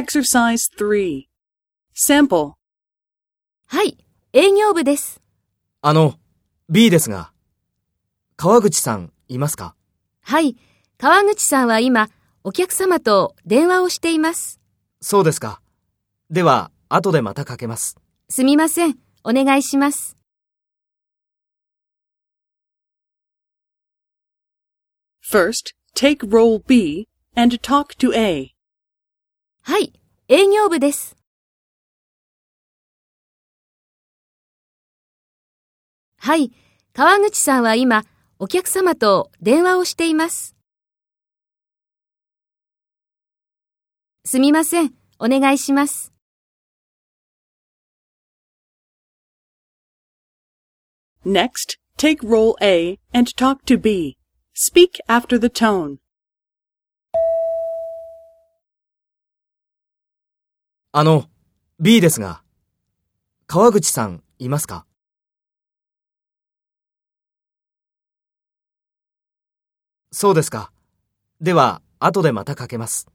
Exercise 3. Sample. はい、営業部です。あの、B ですが、川口さんいますか？はい、川口さんは今、お客様と電話をしています。そうですか。では、後でまたかけます。すみません。お願いします。First, take role B and talk to A. はい、営業部です。はい、川口さんは今、お客様と電話をしています。すみません。お願いします。Next, take role A and talk to B. Speak after the tone. あの、B ですが、川口さんいますか？そうですか。では、後でまたかけます。